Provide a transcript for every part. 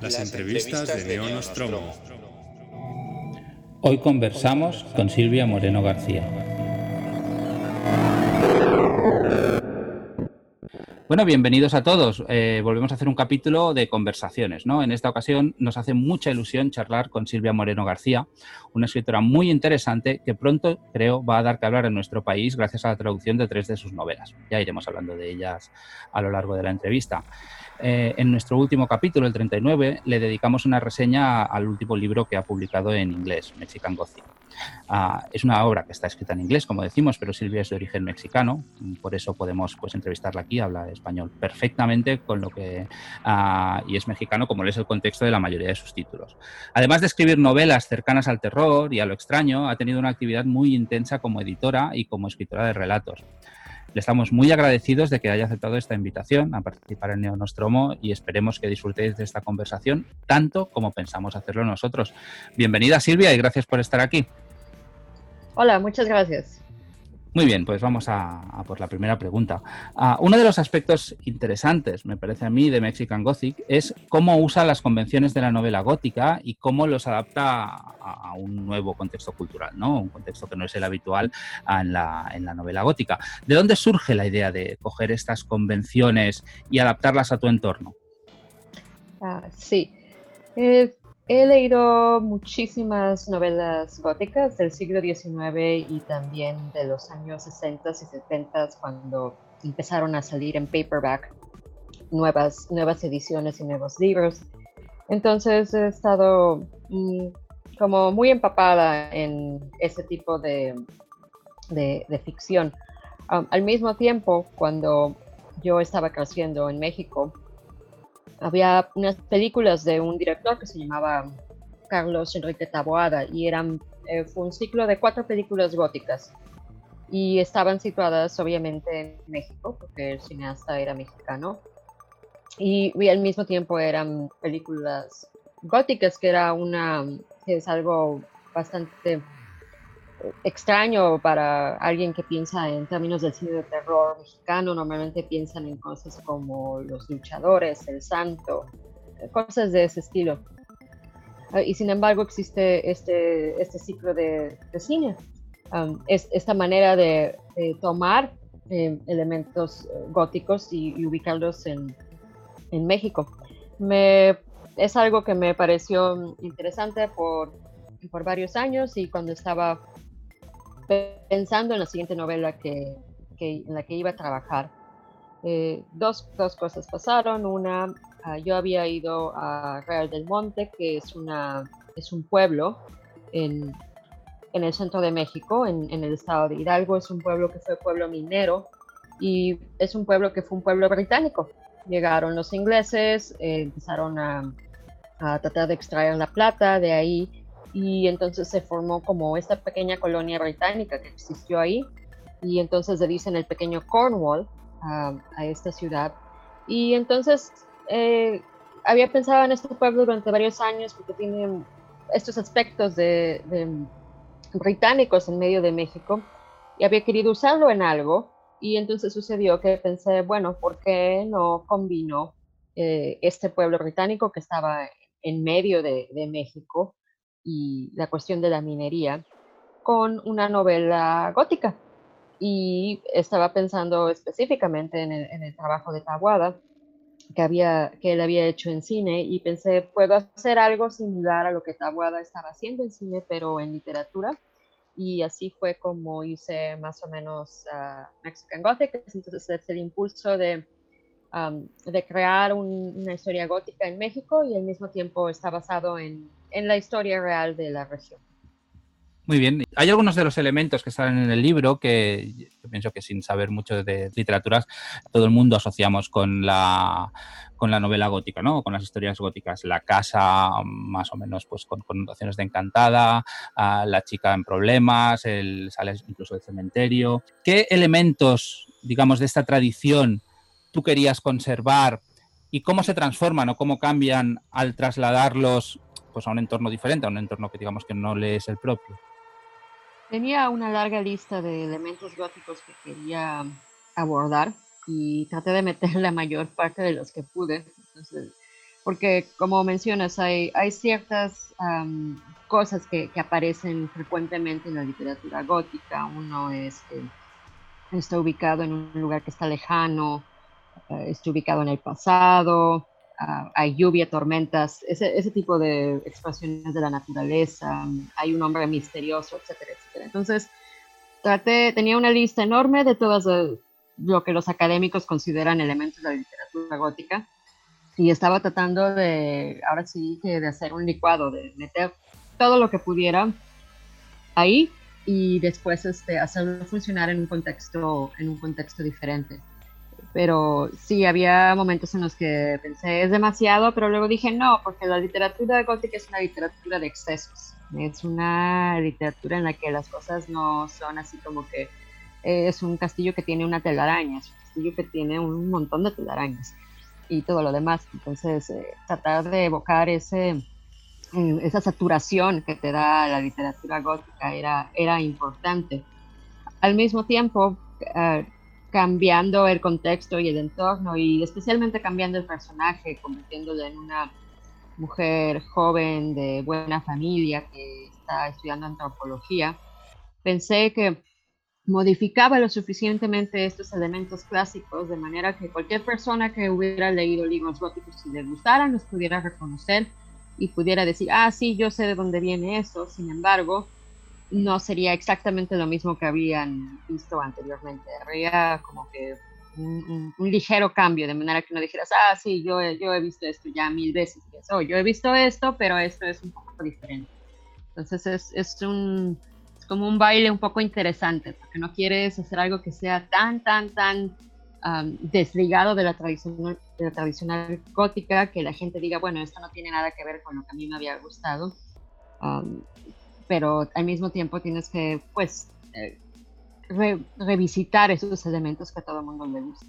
Las entrevistas de Neo Nostromo. Hoy conversamos con Silvia Moreno García. Bueno, bienvenidos a todos. Eh, volvemos a hacer un capítulo de conversaciones, ¿no? En esta ocasión nos hace mucha ilusión charlar con Silvia Moreno García, una escritora muy interesante que pronto creo va a dar que hablar en nuestro país gracias a la traducción de tres de sus novelas. Ya iremos hablando de ellas a lo largo de la entrevista. Eh, en nuestro último capítulo, el 39, le dedicamos una reseña al último libro que ha publicado en inglés, Mexican Gothic. Ah, es una obra que está escrita en inglés, como decimos, pero Silvia es de origen mexicano, por eso podemos pues, entrevistarla aquí, habla español perfectamente con lo que ah, y es mexicano, como es el contexto de la mayoría de sus títulos. Además de escribir novelas cercanas al terror y a lo extraño, ha tenido una actividad muy intensa como editora y como escritora de relatos. Le estamos muy agradecidos de que haya aceptado esta invitación a participar en Neonostromo y esperemos que disfrutéis de esta conversación tanto como pensamos hacerlo nosotros. Bienvenida Silvia y gracias por estar aquí. Hola, muchas gracias. Muy bien, pues vamos a, por la primera pregunta. Ah, uno de los aspectos interesantes, me parece a mí, de Mexican Gothic es cómo usa las convenciones de la novela gótica y cómo los adapta a, un nuevo contexto cultural, ¿no? Un contexto que no es el habitual en la, en la novela gótica. ¿De dónde surge la idea de coger estas convenciones y adaptarlas a tu entorno? Ah, sí. Eh, He leído muchísimas novelas góticas del siglo XIX y también de los años 60 y 70 cuando empezaron a salir en paperback nuevas, nuevas ediciones y nuevos libros. Entonces he estado mm, como muy empapada en ese tipo de, de, ficción. Um, al mismo tiempo, cuando yo estaba creciendo en México, había unas películas de un director que se llamaba Carlos Enrique Taboada y eran, eh, fue un ciclo de cuatro películas góticas. Y estaban situadas obviamente en México porque el cineasta era mexicano. Y, y, al mismo tiempo eran películas góticas que era una es algo bastante extraño para alguien que piensa en términos del cine de terror mexicano. Normalmente piensan en cosas como los luchadores, el santo, cosas de ese estilo. Ah, y sin embargo existe este, este ciclo de, cine. es, esta manera de, tomar em, elementos eh, góticos y, ubicarlos en, en México. Me, es algo que me pareció interesante por, por varios años y cuando estaba pensando en la siguiente novela que, en la que iba a trabajar, eh, dos, dos, cosas pasaron. Una, ah, yo había ido a Real del Monte, que es, una, es un pueblo en, en el centro de México, en, el estado de Hidalgo. Es un pueblo que fue pueblo minero y es un pueblo que fue un pueblo británico. Llegaron los ingleses, eh, empezaron a, a tratar de extraer la plata de ahí y entonces se formó como esta pequeña colonia británica que existió ahí. Y entonces le dicen el pequeño Cornwall a esta ciudad. Y entonces eh, había pensado en este pueblo durante varios años porque tiene estos aspectos de, británicos en medio de México y había querido usarlo en algo. Y entonces sucedió que pensé, bueno, ¿por qué no combino eh, este pueblo británico que estaba en medio de, de México y la cuestión de la minería con una novela gótica. Y estaba pensando específicamente en el, trabajo de Tabuada que, había, que él había hecho en cine y pensé, puedo hacer algo similar a lo que Tabuada estaba haciendo en cine, pero en literatura. Y así fue como hice más o menos Mexican Gothic. Entonces es el impulso de, de crear una historia gótica en México y al mismo tiempo está basado en en la historia real de la región. Muy bien. Hay algunos de los elementos que salen en el libro que yo pienso que sin saber mucho de literaturas, todo el mundo asociamos con la, con la novela gótica, ¿no? Con las historias góticas. La casa, más o menos, pues con connotaciones de encantada, la chica en problemas, el, sale incluso del cementerio. ¿Qué elementos, digamos, de esta tradición tú querías conservar y cómo se transforman o cómo cambian al trasladarlos pues, a un entorno diferente, a un entorno que digamos que no le es el propio. Tenía una larga lista de elementos góticos que quería abordar y traté de meter la mayor parte de los que pude. porque como mencionas, hay, ciertas cosas que, aparecen frecuentemente en la literatura gótica. Uno está ubicado en un lugar que está lejano, eh, está ubicado en el pasado, ah, hay lluvia, tormentas, ese, ese, tipo de expresiones de la naturaleza, hay un hombre misterioso, etcétera, etcétera. Entonces, traté, tenía una lista enorme de todas lo que los académicos consideran elementos de la literatura gótica y estaba tratando de, ahora sí, de hacer un licuado, de meter todo lo que pudiera ahí y después este, hacerlo funcionar en un contexto, en un contexto diferente. Pero sí, había momentos en los que pensé, es demasiado, pero luego dije, no, porque la literatura gótica es una literatura de excesos. Es una literatura en la que las cosas no son así como que es un castillo que tiene una telaraña, es un castillo que tiene un montón de telarañas y todo lo demás. Entonces, eh, tratar de evocar ese, mm, esa saturación que te da la literatura gótica era, era importante. Al mismo tiempo, ah, cambiando el contexto y el entorno y especialmente cambiando el personaje, convirtiéndolo en una mujer joven de buena familia que está estudiando antropología, pensé que modificaba lo suficientemente estos elementos clásicos de manera que cualquier persona que hubiera leído libros góticos y le gustaran los pudiera reconocer y pudiera decir, ah, sí, yo sé de dónde viene eso, sin embargo, no sería exactamente lo mismo que habían visto anteriormente. Habría como que un, ligero cambio, de manera que no dijeras, ah, sí, yo, yo he visto esto ya mil veces, oh, yo he visto esto, pero esto es un poco diferente. Entonces es, es un, como un baile un poco interesante, porque no quieres hacer algo que sea tan, tan, tan desligado de la, tradicional, de la tradicional gótica, que la gente diga, bueno, esto no tiene nada que ver con lo que a mí me había gustado, pero al mismo tiempo tienes que, pues, eh, revisitar esos elementos que a todo el mundo le gusta.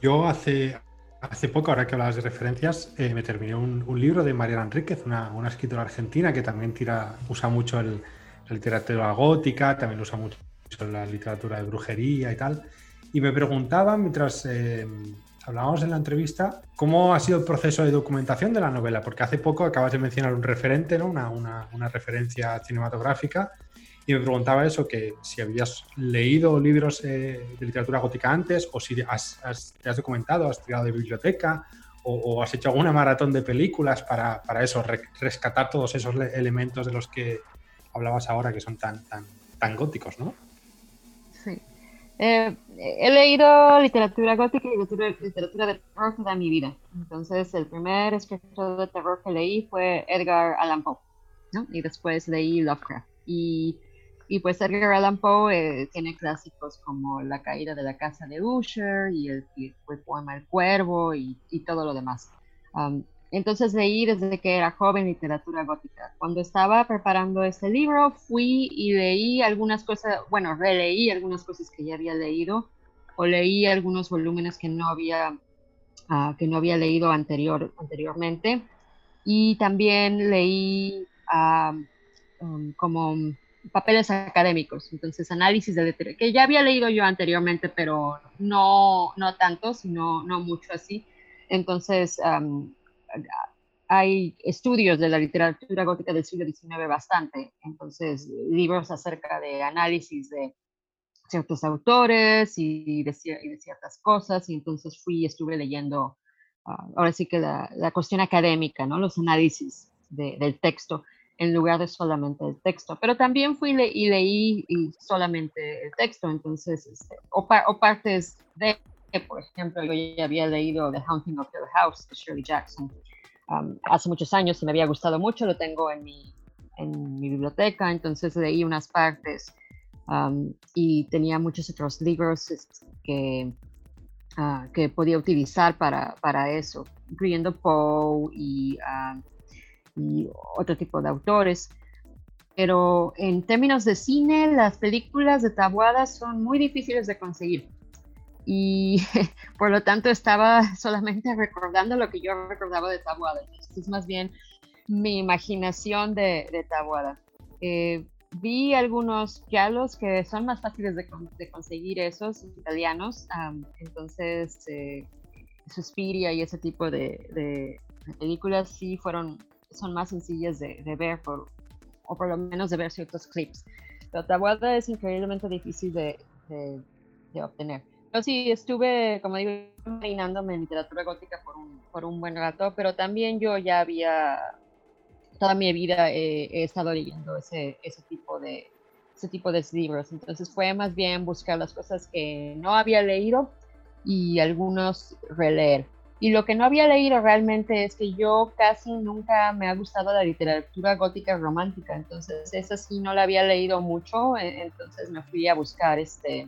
Yo hace, hace poco, ahora que hablabas de referencias, eh, me terminé un, libro de Mariana Enríquez, una, escritora argentina que también tira, usa mucho el, la literatura gótica, también usa mucho la literatura de brujería y tal. Y me preguntaban, mientras eh, hablábamos en la entrevista, cómo ha sido el proceso de documentación de la novela, porque hace poco acabas de mencionar un referente, ¿no? una, una, una referencia cinematográfica, y me preguntaba eso, que si habías leído libros eh, de literatura gótica antes, o si has, te has documentado, has tirado de biblioteca, o, o, has hecho alguna maratón de películas para, para eso, rescatar todos esos elementos de los que hablabas ahora que son tan, tan, tan góticos, ¿no? Eh, he leído literatura gótica y literatura, de terror toda mi vida. Entonces, el primer escritor de terror que leí fue Edgar Allan Poe, ¿no? Y después leí Lovecraft. Y, y pues Edgar Allan Poe eh, tiene clásicos como La caída de la casa de Usher y el, poema El Cuervo y, y todo lo demás. Um, entonces leí desde que era joven literatura gótica. Cuando estaba preparando este libro, fui y leí algunas cosas, bueno, releí algunas cosas que ya había leído o leí algunos volúmenes que no había, ah, que no había leído anterior, anteriormente. Y también leí ah, um, como papeles académicos, entonces análisis de literatura, que ya había leído yo anteriormente, pero no, no tanto, sino no mucho así. Entonces, hay estudios de la literatura gótica del siglo XIX bastante, entonces libros acerca de análisis de ciertos autores y de, ciertas cosas, y entonces fui y estuve leyendo, ah, ahora sí que la, cuestión académica, ¿no? los análisis del texto en lugar de solamente el texto, pero también fui y leí solamente el texto, entonces, este, o, o partes de por ejemplo, yo ya había leído The Haunting of Hill House de Shirley Jackson hace muchos años y me había gustado mucho, lo tengo en mi, biblioteca, entonces leí unas partes um, y tenía muchos otros libros este, que, uh, que podía utilizar para, eso, incluyendo Poe y, y otro tipo de autores. Pero en términos de cine, las películas de Tabuada son muy difíciles de conseguir y por lo tanto estaba solamente recordando lo que yo recordaba de Tabuada. es más bien mi imaginación de, de Tabuada. Eh, vi algunos giallos que son más fáciles de, conseguir esos italianos, entonces eh, Suspiria y ese tipo de, películas sí fueron, son más sencillas de, ver, por, o por lo menos de ver ciertos clips. Pero Tabuada es increíblemente difícil de, obtener. Yo sí estuve, como digo, marinándome en literatura gótica por un, por un buen rato, pero también yo ya había, toda mi vida he estado leyendo ese, ese tipo de, ese tipo de libros. Entonces fue más bien buscar las cosas que no había leído y algunos releer. Y lo que no había leído realmente es que yo casi nunca me ha gustado la literatura gótica romántica, entonces esa sí no la había leído mucho, e, entonces me fui a buscar este,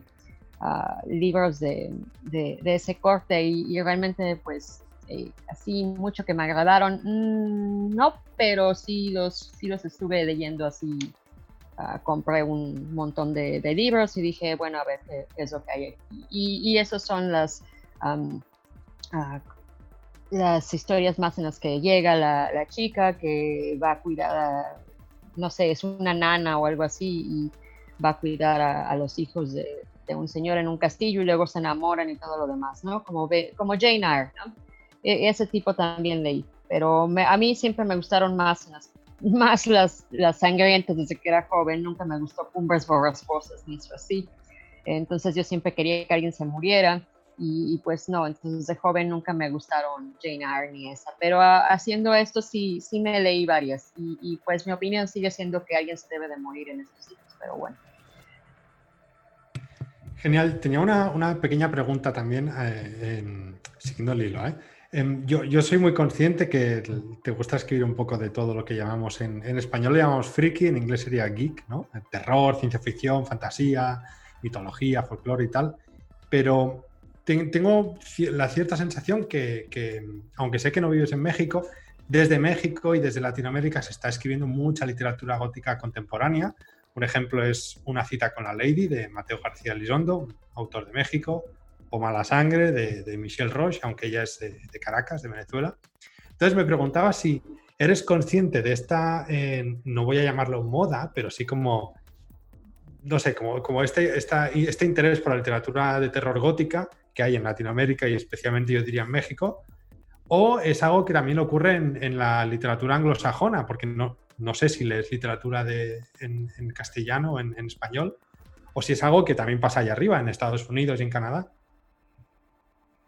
ah, libros de, de, ese corte y, realmente pues eh, así mucho que me agradaron, mm, no, pero sí los, sí los estuve leyendo así Ah, compré un montón de, libros y dije, bueno, a ver qué, es lo que hay aquí. Y, esas son las, ah, las historias más en las que llega la, chica que va a cuidar, no sé, es una nana o algo así y va a cuidar a, los hijos de, un señor en un castillo y luego se enamoran y todo lo demás, ¿no? Como, como Jane Eyre, ¿no? E, ese tipo también leí, pero a mí siempre me gustaron más las más las, sangrientas desde que era joven, nunca me gustó Cumbres Borrascosas ni eso así. Entonces yo siempre quería que alguien se muriera y, pues no, entonces de joven nunca me gustaron Jane Eyre ni esa, pero haciendo esto sí, sí me leí varias y, pues mi opinión sigue siendo que alguien se debe de morir en estos sitios, pero bueno. Genial, tenía una, una pequeña pregunta también, eh, siguiendo el hilo. ¿eh? Em, yo, yo, soy muy consciente que te gusta escribir un poco de todo lo que llamamos en, en español, le llamamos friki, en inglés sería geek, ¿no? Terror, ciencia ficción, fantasía, mitología, folclore y tal. Pero tengo la cierta sensación que, que, aunque sé que no vives en México, desde México y desde Latinoamérica se está escribiendo mucha literatura gótica contemporánea. Un ejemplo es Una cita con la Lady de Mateo García Lizondo, autor de México, o Mala Sangre de, Michelle Roche, aunque ella es de, Caracas, de Venezuela. Entonces me preguntaba si eres consciente de esta, eh, no voy a llamarlo moda, pero sí como, no sé, como, como este, este interés por la literatura de terror gótica que hay en Latinoamérica y especialmente yo diría en México, o es algo que también ocurre en, la literatura anglosajona, porque no, no sé si lees literatura de, en, castellano o en, en español, o si es algo que también pasa allá arriba, en Estados Unidos y en Canadá.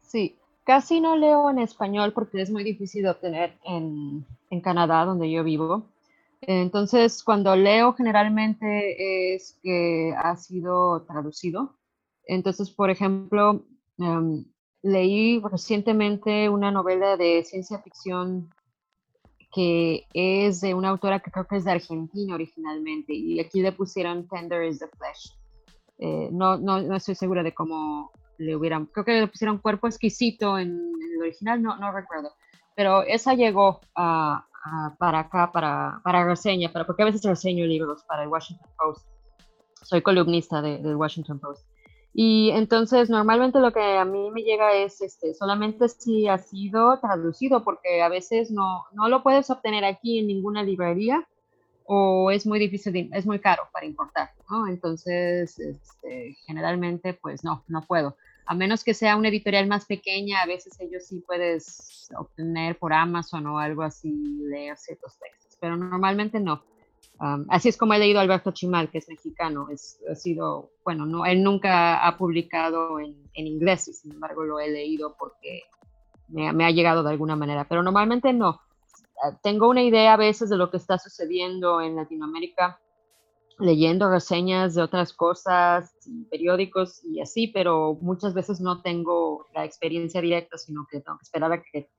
Sí, casi no leo en español porque es muy difícil de obtener en, Canadá, donde yo vivo. Entonces, cuando leo generalmente es que ha sido traducido. Entonces, por ejemplo, em, leí recientemente una novela de ciencia ficción que es de una autora que creo que es de Argentina originalmente y aquí le pusieron Tender is the Flesh. Eh, no, no, no, estoy segura de cómo, le hubieran, creo que le pusieron cuerpo exquisito en, el original, no, no recuerdo, pero esa llegó a, para acá, para, para reseña, para, porque a veces reseño libros para el Washington Post. Soy columnista del Washington Post. Y entonces normalmente lo que a mí me llega es este, solamente si ha sido traducido, porque a veces no, no lo puedes obtener aquí en ninguna librería o es muy difícil, es muy caro para importar, ¿no? Entonces, este, generalmente, pues no, no puedo a menos que sea una editorial más pequeña, a veces ellos sí puedes obtener por Amazon o algo así, leer ciertos textos, pero normalmente no. Así es como he leído Alberto Chimal, que es mexicano. Es, ha sido, bueno, no, él nunca ha publicado en, inglés, y sin embargo lo he leído porque me, ha llegado de alguna manera, pero normalmente no. Tengo una idea a veces de lo que está sucediendo en Latinoamérica leyendo reseñas de otras cosas, periódicos y así, pero muchas veces no tengo la experiencia directa, sino que tengo que esperar a que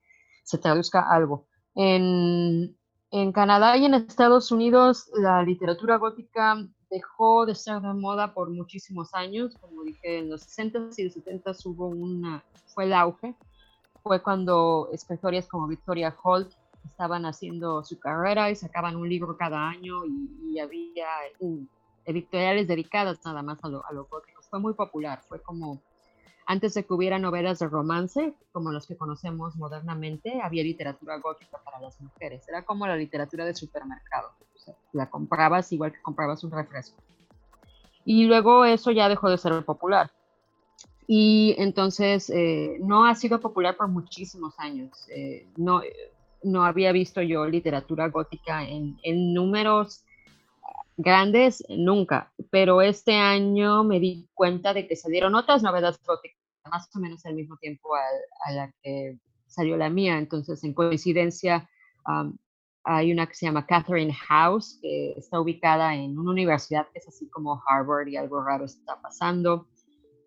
se traduzca algo. En, en Canadá y en Estados Unidos la literatura gótica dejó de ser de moda por muchísimos años, como dije, en los 60s y los 70s hubo una, fue el auge, fue cuando escritores como Victoria Holt estaban haciendo su carrera y sacaban un libro cada año y, había editoriales dedicadas nada más a lo, a lo gótico. Fue muy popular, fue como antes de que hubiera novelas de romance, como los que conocemos modernamente, había literatura gótica para las mujeres. Era como la literatura de supermercado. la comprabas igual que comprabas un refresco. Y luego eso ya dejó de ser popular. y entonces eh, no ha sido popular por muchísimos años. Eh, no, no había visto yo literatura gótica en, en, números grandes nunca, pero este año me di cuenta de que salieron otras novelas góticas más o menos al mismo tiempo a, la que salió la mía. Entonces, en coincidencia, hay una que se llama Catherine House, que está ubicada en una universidad que es así como Harvard y algo raro está pasando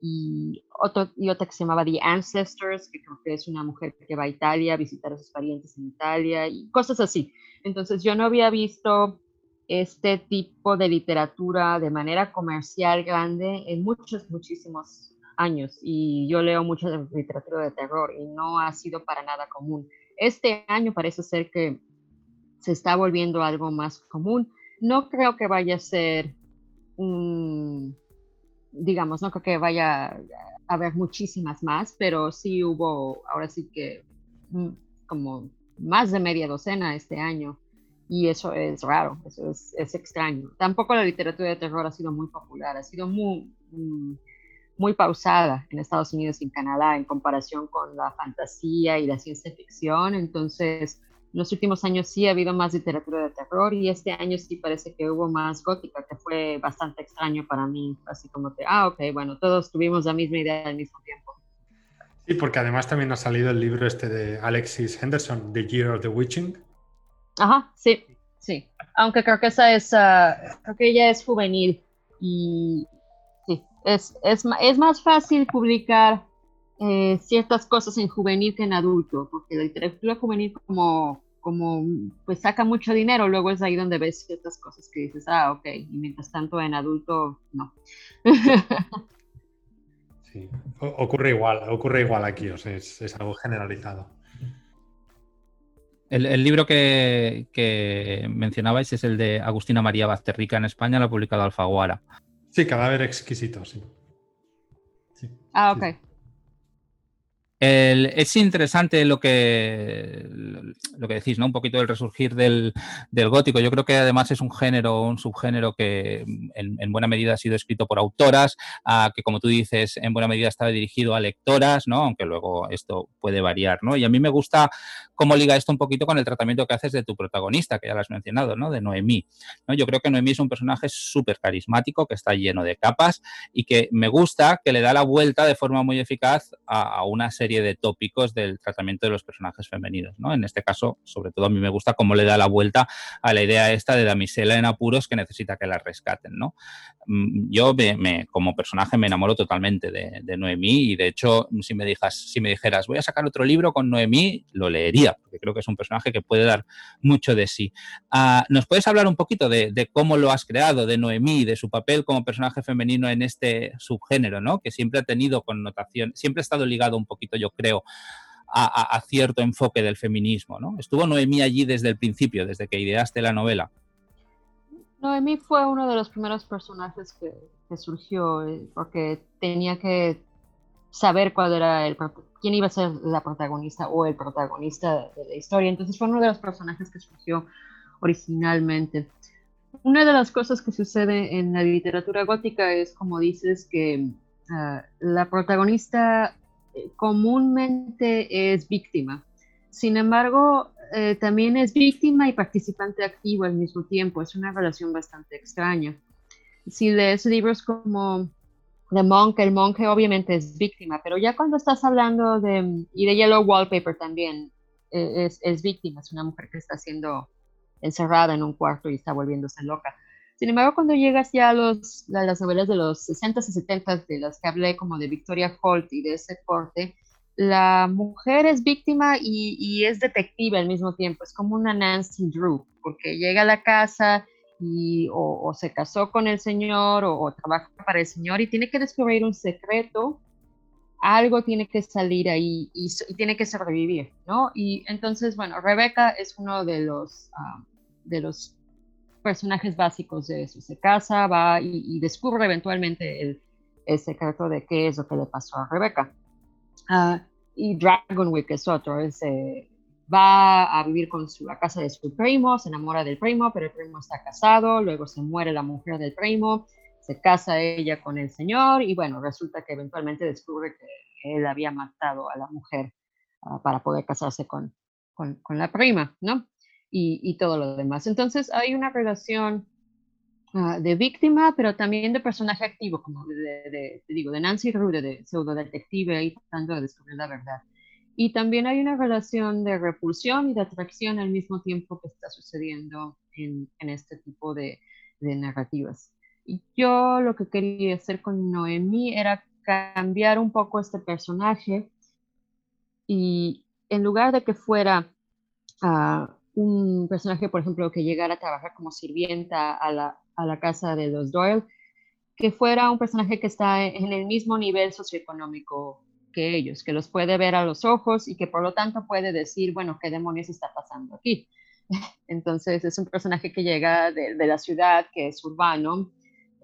y, otro, y otra que se llamaba The Ancestors, que creo que es una mujer que va a Italia a visitar a sus parientes en Italia y cosas así. Entonces yo no había visto este tipo de literatura de manera comercial grande en muchos, muchísimos años y yo leo mucha literatura de terror y no ha sido para nada común. Este año parece ser que se está volviendo algo más común. No creo que vaya a ser un digamos, no creo que vaya a haber muchísimas más, pero sí hubo, ahora sí que mm, como más de media docena este año. Y eso es raro, eso es, es extraño. Tampoco la literatura de terror ha sido muy popular, ha sido muy, mm, muy pausada en Estados Unidos y en Canadá en comparación con la fantasía y la ciencia ficción. Entonces, en los últimos años sí ha habido más literatura de terror y este año sí parece que hubo más gótica, que fue bastante extraño para mí, así como que, ah, ok, bueno, todos tuvimos la misma idea al mismo tiempo. Sí, porque además también ha salido el libro este de Alexis Henderson, The Year of the Witching. Ajá, sí, sí. Aunque creo que esa es, uh, creo que ella es juvenil y es, es, es más fácil publicar eh, ciertas cosas en juvenil que en adulto, porque la literatura juvenil como como pues saca mucho dinero, luego es ahí donde ves ciertas cosas que dices, ah, ok, y mientras tanto en adulto, no. Sí, ocurre igual, ocurre igual aquí, o sea, es, algo generalizado. El, libro que, que, mencionabais es el de Agustina María Bazterrica en España, lo ha publicado Alfaguara. Sí, Cadáver Exquisito, sí. ah, ok es interesante lo que, lo que decís, ¿no? Un poquito del resurgir del, gótico. Yo creo que además es un género, un subgénero que en, buena medida ha sido escrito por autoras, que como tú dices, en buena medida estaba dirigido a lectoras, ¿no? Aunque luego esto puede variar, ¿no? Y a mí me gusta cómo liga esto un poquito con el tratamiento que haces de tu protagonista, que ya lo has mencionado, ¿no? De Noemí. ¿no? Yo creo que Noemí es un personaje súper carismático, que está lleno de capas y que me gusta que le da la vuelta de forma muy eficaz a una serie de tópicos del tratamiento de los personajes femeninos. ¿no? En este caso, sobre todo a mí me gusta cómo le da la vuelta a la idea esta de damisela en apuros que necesita que la rescaten. ¿no? Mm, yo me, como personaje me enamoro totalmente de, Noemí y de hecho si me, si me dijeras voy a sacar otro libro con Noemí, lo leería porque creo que es un personaje que puede dar mucho de sí. Ah, ¿Nos puedes hablar un poquito de, de, cómo lo has creado, de Noemí, de su papel como personaje femenino en este subgénero, ¿no? que siempre ha tenido connotación, siempre ha estado ligado un poquito yo creo, a, cierto enfoque del feminismo. ¿no? ¿Estuvo Noemí allí desde el principio, desde que ideaste la novela? Noemí fue uno de los primeros personajes que, surgió, eh, porque tenía que saber cuál era el quién iba a ser la protagonista o el protagonista de la historia. Entonces fue uno de los personajes que surgió originalmente. Una de las cosas que sucede en la literatura gótica es, como dices, que ah, la protagonista comúnmente es víctima. Sin embargo, eh, también es víctima y participante activo al mismo tiempo. Es una relación bastante extraña. Si lees libros como The Monk, el monje obviamente es víctima, pero ya cuando estás hablando de, y de Yellow Wallpaper también, eh, es, es víctima, es una mujer que está siendo encerrada en un cuarto y está volviéndose loca. Sin embargo, cuando llegas ya a, los, las novelas de los 60s y 70s, de las que hablé como de Victoria Holt y de ese corte, la mujer es víctima y, es detective al mismo tiempo, es como una Nancy Drew, porque llega a la casa y o, se casó con el señor o, trabaja para el señor y tiene que descubrir un secreto, algo tiene que salir ahí y, tiene que sobrevivir, ¿no? Y entonces, bueno, Rebeca es uno de los, ah, de los personajes básicos de eso. Se casa, va y, descubre eventualmente el, secreto de qué es lo que le pasó a Rebeca. Uh, y Dragonwick es otro, eh, va a vivir con su, la casa de su primo, se enamora del primo, pero el primo está casado, luego se muere la mujer del primo se casa ella con el señor y bueno, resulta que eventualmente descubre que él había matado a la mujer ah, para poder casarse con, con, la prima, ¿no? Y, y, todo lo demás. Entonces hay una relación ah, de víctima, pero también de personaje activo, como de, digo, de Nancy Rude, de pseudo detective, ahí tratando de descubrir la verdad. Y también hay una relación de repulsión y de atracción al mismo tiempo que está sucediendo en, en este tipo de, de narrativas. Yo lo que quería hacer con Noemí era cambiar un poco este personaje y en lugar de que fuera uh, un personaje, por ejemplo, que llegara a trabajar como sirvienta a la, a la casa de los Doyle, que fuera un personaje que está en el mismo nivel socioeconómico que ellos, que los puede ver a los ojos y que por lo tanto puede decir, bueno, ¿qué demonios está pasando aquí? Entonces es un personaje que llega de, de la ciudad, que es urbano,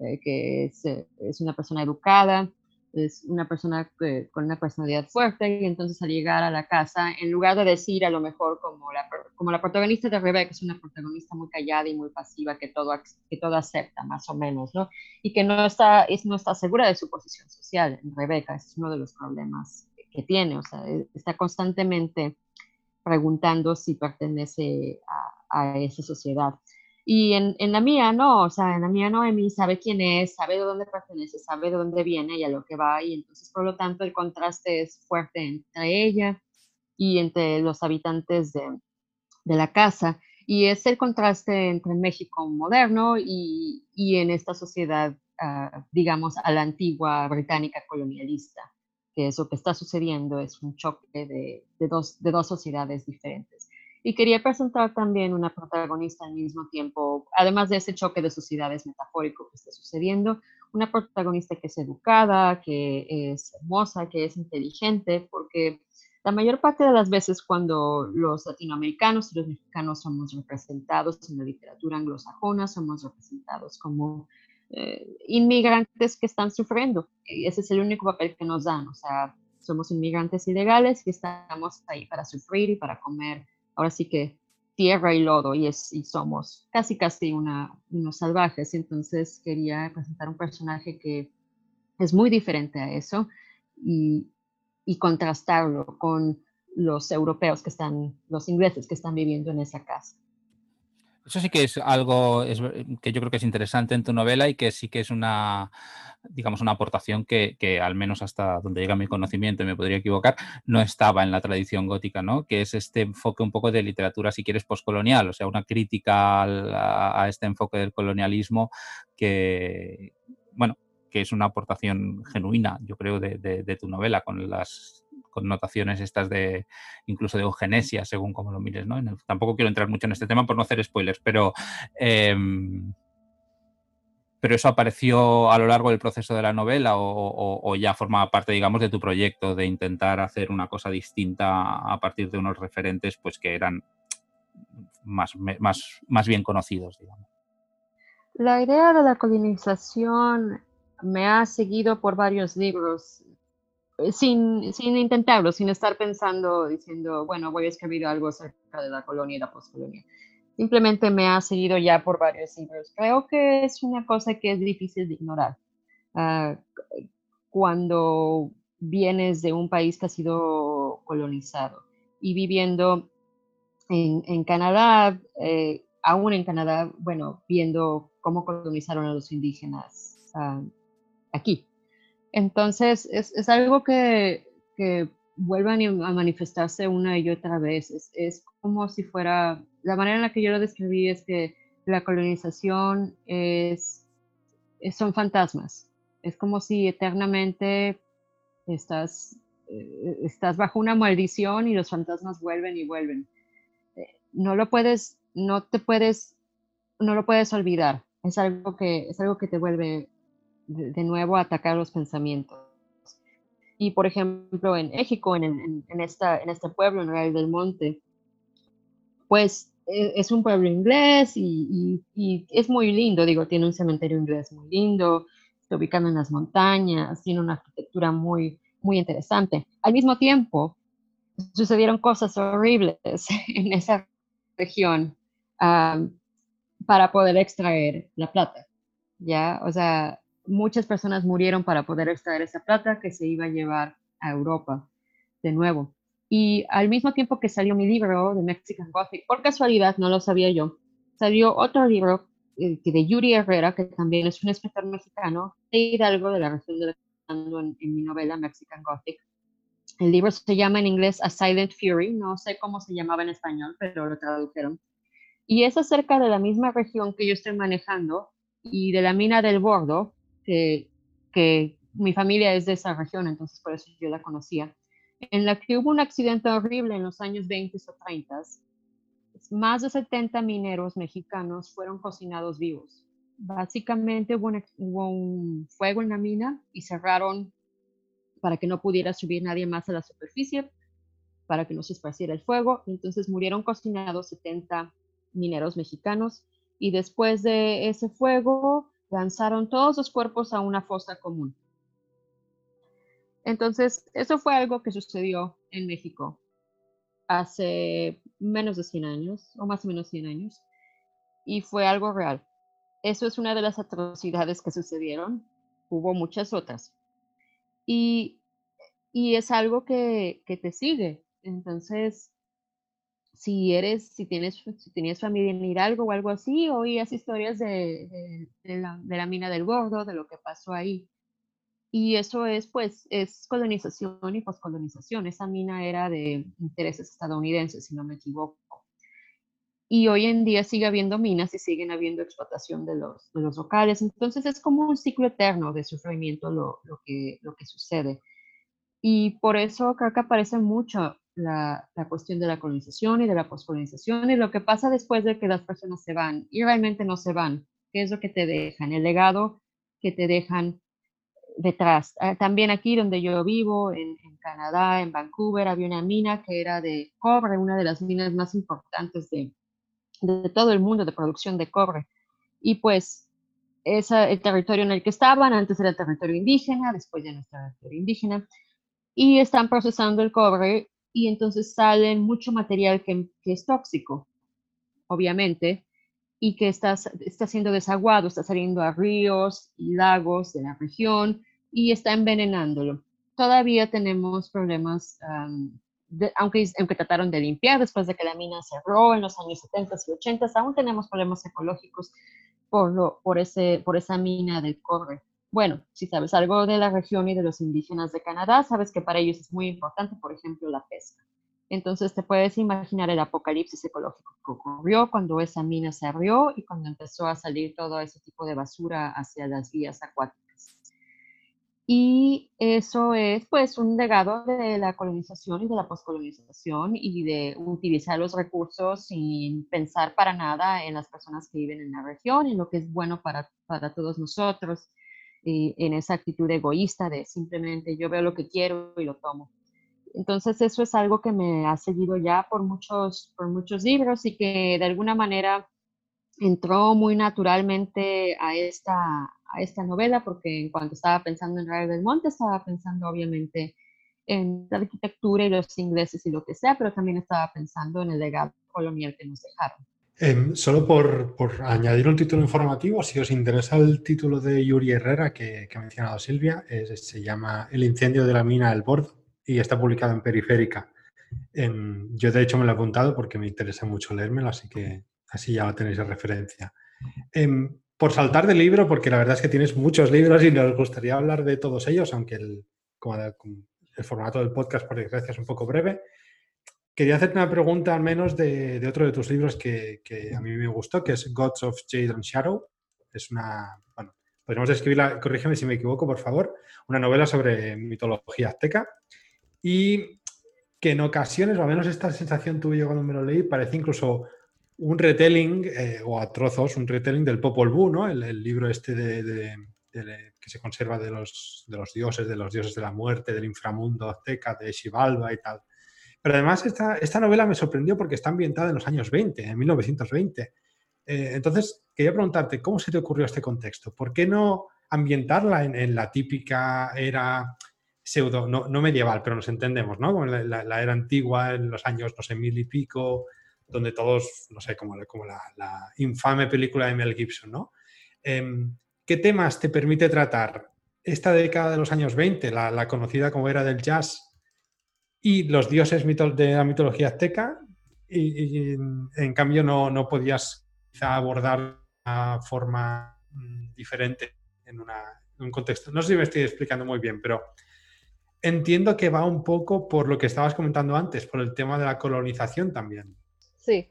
eh, que es, eh, es, una persona educada, es una persona con una personalidad fuerte y entonces al llegar a la casa, en lugar de decir a lo mejor como la, como la protagonista de Rebeca, es una protagonista muy callada y muy pasiva que todo, que todo acepta más o menos, ¿no? Y que no está, es, no está segura de su posición social. Rebeca es uno de los problemas que tiene, o sea, e, está constantemente preguntando si pertenece a, a esa sociedad. Y en, en, la mía no, o sea, en la mía Noemi sabe quién es, sabe de dónde pertenece, sabe de dónde viene y a lo que va, y entonces por lo tanto el contraste es fuerte entre ella y entre los habitantes de, de la casa. Y es el contraste entre México moderno y, y en esta sociedad, uh, digamos, a la antigua británica colonialista, que es lo que está sucediendo, es un choque de, de, dos, de dos sociedades diferentes. Y quería presentar también una protagonista al mismo tiempo, además de ese choque de sociedades metafórico que está sucediendo, una protagonista que es educada, que es hermosa, que es inteligente, porque la mayor parte de las veces cuando los latinoamericanos y los mexicanos somos representados en la literatura anglosajona, somos representados como eh, inmigrantes que están sufriendo. Ese es el único papel que nos dan, o sea, somos inmigrantes ilegales y estamos ahí para sufrir y para comer ahora sí que tierra y lodo y, somos casi casi unos salvajes. Entonces quería presentar un personaje que es muy diferente a eso y, y contrastarlo con los europeos que están, los ingleses que están viviendo en esa casa. Eso sí que es algo que yo creo que es interesante en tu novela y que sí que es una, digamos, una aportación que, que, al menos hasta donde llega mi conocimiento, y me podría equivocar, no estaba en la tradición gótica, ¿no? Que es este enfoque un poco de literatura, si quieres, postcolonial, o sea, una crítica a, a este enfoque del colonialismo que, bueno, que es una aportación genuina, yo creo, de, de, de tu novela, con las connotaciones estas de incluso de eugenesia, según como lo mires, ¿no? Tampoco quiero entrar mucho en este tema por no hacer spoilers, pero eh, pero eso apareció a lo largo del proceso de la novela o, ya formaba parte, digamos, de tu proyecto de intentar hacer una cosa distinta a partir de unos referentes pues que eran más, más, más bien conocidos. La idea de la colonización me ha seguido por varios libros, sin, sin intentarlo, sin estar pensando, diciendo, bueno, voy a escribir algo acerca de la colonia y la postcolonia simplemente me ha seguido ya por varios libros. Creo que es una cosa que es difícil de ignorar. Uh, cuando vienes de un país que ha sido colonizado y viviendo en, en Canadá, eh, aún en Canadá, bueno, viendo cómo colonizaron a los indígenas uh, aquí. Entonces, es, es algo que, que, vuelvan a manifestarse una y otra vez. Es, es como si fuera la manera en la que yo lo describí es que la colonización es, son fantasmas. Es como si eternamente estás, eh, estás bajo una maldición y los fantasmas vuelven y vuelven. Eh, no lo puedes, no te puedes, no lo puedes olvidar. Es algo que, es algo que te vuelve de, nuevo atacar los pensamientos. Y por ejemplo, en México, en, en, esta, en este pueblo, en Real del Monte, pues e, es un pueblo inglés y, es muy lindo, digo, tiene un cementerio inglés muy lindo, está ubicado en las montañas, tiene una arquitectura muy, muy interesante. Al mismo tiempo, sucedieron cosas horribles en esa región para poder extraer la plata, ¿ya? O sea, muchas personas murieron para poder extraer esa plata que se iba a llevar a Europa de nuevo. Y al mismo tiempo que salió mi libro de Mexican Gothic, por casualidad, no lo sabía yo, salió otro libro eh, de Yuri Herrera, que también es un escritor mexicano, de Hidalgo, de la región de en, en mi novela Mexican Gothic. El libro se llama en inglés A Silent Fury, no sé cómo se llamaba en español, pero lo tradujeron. Y es acerca de la misma región que yo estoy manejando y de la mina del Bordo, que, que mi familia es de esa región, entonces por eso yo la conocía en la que hubo un accidente horrible en los años 20 o 30. Más de 70 mineros mexicanos fueron cocinados vivos. Básicamente hubo un, hubo un fuego en la mina y cerraron para que no pudiera subir nadie más a la superficie, para que no se esparciera el fuego. Entonces murieron cocinados 70 mineros mexicanos y después de ese fuego lanzaron todos los cuerpos a una fosa común. Entonces, eso fue algo que sucedió en México hace menos de 100 años, o más o menos 100 años, y fue algo real. Eso es una de las atrocidades que sucedieron. Hubo muchas otras. Y, es algo que, te sigue. Entonces, si eres, si tienes, si tienes familia en Hidalgo o algo así, oías historias de, la, de la mina del gordo, de lo que pasó ahí. Y eso es, pues, es colonización y poscolonización. Esa mina era de intereses estadounidenses, si no me equivoco. Y hoy en día sigue habiendo minas y siguen habiendo explotación de los, de los locales. Entonces es como un ciclo eterno de sufrimiento lo, lo, que, lo que sucede. Y por eso creo que aparece mucho la, cuestión de la colonización y de la poscolonización y lo que pasa después de que las personas se van y realmente no se van. ¿Qué es lo que te dejan? El legado que te dejan detrás. Ah, también aquí donde yo vivo, en, Canadá, en Vancouver, había una mina que era de cobre, una de las minas más importantes de, de todo el mundo de producción de cobre. Y pues esa, el territorio en el que estaban, antes era territorio indígena, después ya no es territorio indígena, y están procesando el cobre y entonces salen mucho material que, que es tóxico, obviamente, y que está, está siendo desaguado, está saliendo a ríos y lagos de la región y está envenenándolo. Todavía tenemos problemas, aunque, aunque trataron de limpiar después de que la mina cerró en los años 70 y 80, aún tenemos problemas ecológicos por, lo, por, ese, por esa mina del cobre. Bueno, si sabes algo de la región y de los indígenas de Canadá, sabes que para ellos es muy importante, por ejemplo, la pesca. Entonces te puedes imaginar el apocalipsis ecológico que ocurrió cuando esa mina se abrió y cuando empezó a salir todo ese tipo de basura hacia las vías acuáticas. Y eso es pues un legado de la colonización y de la poscolonización y de utilizar los recursos sin pensar para nada en las personas que viven en la región, y lo que es bueno para, para todos nosotros, en esa actitud egoísta de simplemente yo veo lo que quiero y lo tomo. Entonces eso es algo que me ha seguido ya por muchos, por muchos libros y que de alguna manera entró muy naturalmente a esta, a esta novela, porque en cuanto estaba pensando en Rayo del Monte, estaba pensando obviamente en la arquitectura y los ingleses y lo que sea, pero también estaba pensando en el legado colonial que nos dejaron. Em, solo por, añadir un título informativo, si os interesa el título de Yuri Herrera que, ha mencionado Silvia, se llama El incendio de la mina del Bordo y está publicado en Periférica. Em, yo de hecho me lo he apuntado porque me interesa mucho leérmelo, así que así ya lo tenéis de referencia. Em, por saltar del libro, porque la verdad es que tienes muchos libros y nos gustaría hablar de todos ellos, aunque el, el formato del podcast, por desgracia, es un poco breve. Quería hacerte una pregunta al menos de, otro de tus libros que, a mí me gustó, que es Gods of Jade and Shadow. Es una, bueno, podríamos escribirla, corrígeme si me equivoco, por favor, una novela sobre mitología azteca y que en ocasiones, o al menos esta sensación tuve yo cuando me lo leí, parece incluso un retelling, eh, o a trozos, un retelling del Popol Vuh, ¿no? El, libro este de, que se conserva de los, de los dioses, de los dioses de la muerte, del inframundo azteca, de Xibalba y tal. Pero además esta, esta novela me sorprendió porque está ambientada en los años 20, en 1920. Eh, entonces, quería preguntarte, ¿cómo se te ocurrió este contexto? ¿Por qué no ambientarla en, la típica era pseudo, no, medieval, pero nos entendemos, ¿no? la, la, era antigua, en los años, no sé, mil y pico, donde todos, no sé, como, como la, infame película de Mel Gibson, ¿no? Em, ¿qué temas te permite tratar esta década de los años 20, la, conocida como era del jazz, y los dioses de la mitología azteca? Y, en cambio no, no podías abordar una forma mm, diferente en, un contexto. No sé si me estoy explicando muy bien, pero entiendo que va un poco por lo que estabas comentando antes, por el tema de la colonización también. Sí,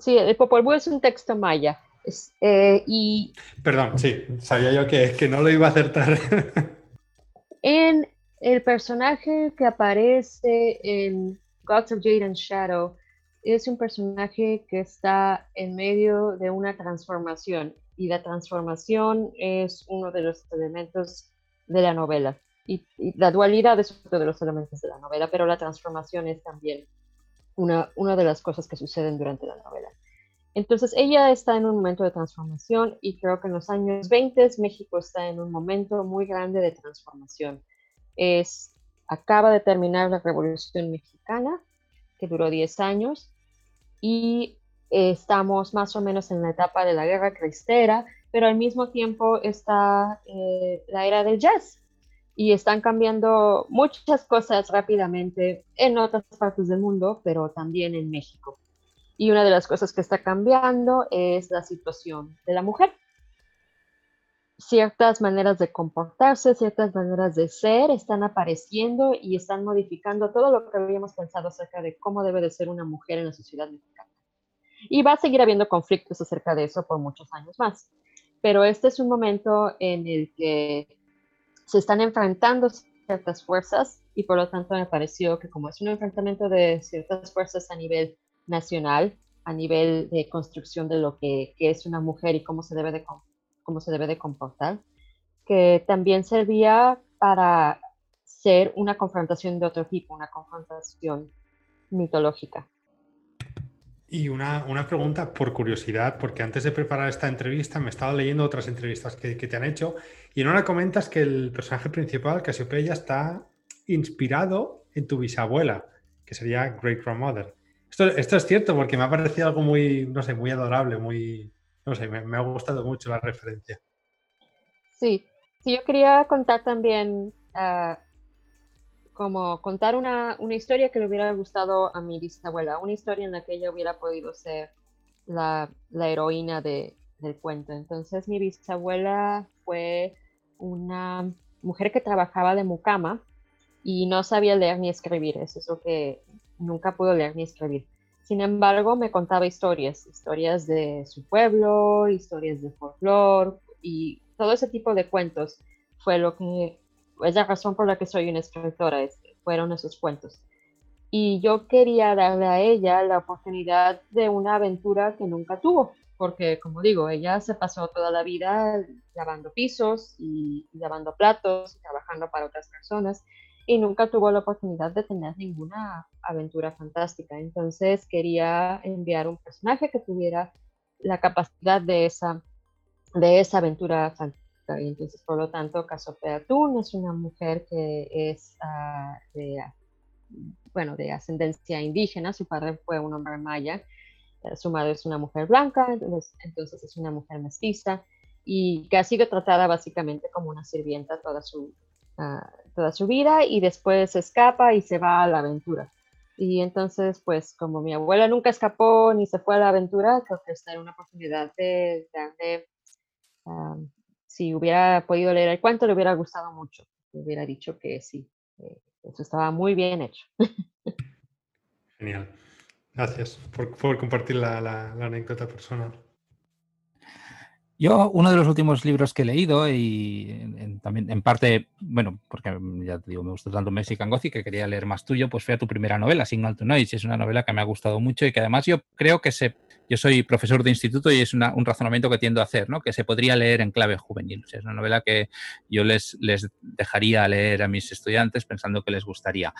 sí, el Popol Vuh es un texto maya. Eh, y... Perdón, sí, sabía yo que, que no lo iba a acertar. en el personaje que aparece en Gods of Jade and Shadow es un personaje que está en medio de una transformación y la transformación es uno de los elementos de la novela. Y, la dualidad es uno de los elementos de la novela, pero la transformación es también una, una de las cosas que suceden durante la novela. Entonces, ella está en un momento de transformación y creo que en los años 20 México está en un momento muy grande de transformación. Es, acaba de terminar la Revolución Mexicana, que duró 10 años, y estamos más o menos en la etapa de la guerra cristera, pero al mismo tiempo está eh, la era del jazz y están cambiando muchas cosas rápidamente en otras partes del mundo, pero también en México. Y una de las cosas que está cambiando es la situación de la mujer. Ciertas maneras de comportarse, ciertas maneras de ser están apareciendo y están modificando todo lo que habíamos pensado acerca de cómo debe de ser una mujer en la sociedad mexicana. Y va a seguir habiendo conflictos acerca de eso por muchos años más. Pero este es un momento en el que se están enfrentando ciertas fuerzas y por lo tanto me pareció que como es un enfrentamiento de ciertas fuerzas a nivel nacional, a nivel de construcción de lo que, es una mujer y cómo se, debe de, cómo se debe de comportar, que también servía para ser una confrontación de otro tipo, una confrontación mitológica. Y una, pregunta por curiosidad, porque antes de preparar esta entrevista me he estado leyendo otras entrevistas que, te han hecho y en una comentas que el personaje principal, Casiopeya, está inspirado en tu bisabuela, que sería Great Grandmother. Esto, esto es cierto porque me ha parecido algo muy, no sé, muy adorable, muy, no sé, me, ha gustado mucho la referencia. Sí, sí, yo quería contar también uh, como contar una, una, historia que le hubiera gustado a mi bisabuela, una historia en la que ella hubiera podido ser la, la heroína de, del cuento. Entonces mi bisabuela fue una mujer que trabajaba de mucama y no sabía leer ni escribir, eso es lo que nunca pudo leer ni escribir. Sin embargo, me contaba historias, historias de su pueblo, historias de folclore y todo ese tipo de cuentos fue lo que es la razón por la que soy una escritora, fueron esos cuentos. Y yo quería darle a ella la oportunidad de una aventura que nunca tuvo, porque como digo, ella se pasó toda la vida lavando pisos y, lavando platos, trabajando para otras personas, y nunca tuvo la oportunidad de tener ninguna aventura fantástica. Entonces quería enviar un personaje que tuviera la capacidad de esa, de esa aventura fantástica y entonces, por lo tanto, Cassiopeia Thun es una mujer que es ah, de, bueno, de ascendencia indígena, su padre fue un hombre maya, eh, su madre es una mujer blanca, entonces, es una mujer mestiza y que ha sido tratada básicamente como una sirvienta toda su, ah, toda su vida y después escapa y se va a la aventura. Y entonces, pues como mi abuela nunca escapó ni se fue a la aventura, creo que esta era una oportunidad de darle si hubiera podido leer el cuento, le hubiera gustado mucho. Le hubiera dicho que sí, eso estaba muy bien hecho. Genial. Gracias por, compartir la, anécdota personal. Yo, uno de los últimos libros que he leído, y también en parte, bueno, porque ya te digo, me gusta tanto Mexican Gothic que quería leer más tuyo, pues fue a tu primera novela, Signal to Noise. Es una novela que me ha gustado mucho y que además yo creo que se yo soy profesor de instituto y es un razonamiento que tiendo a hacer, ¿no? que se podría leer en clave juvenil. es una novela que yo les, les dejaría leer a mis estudiantes pensando que les gustaría.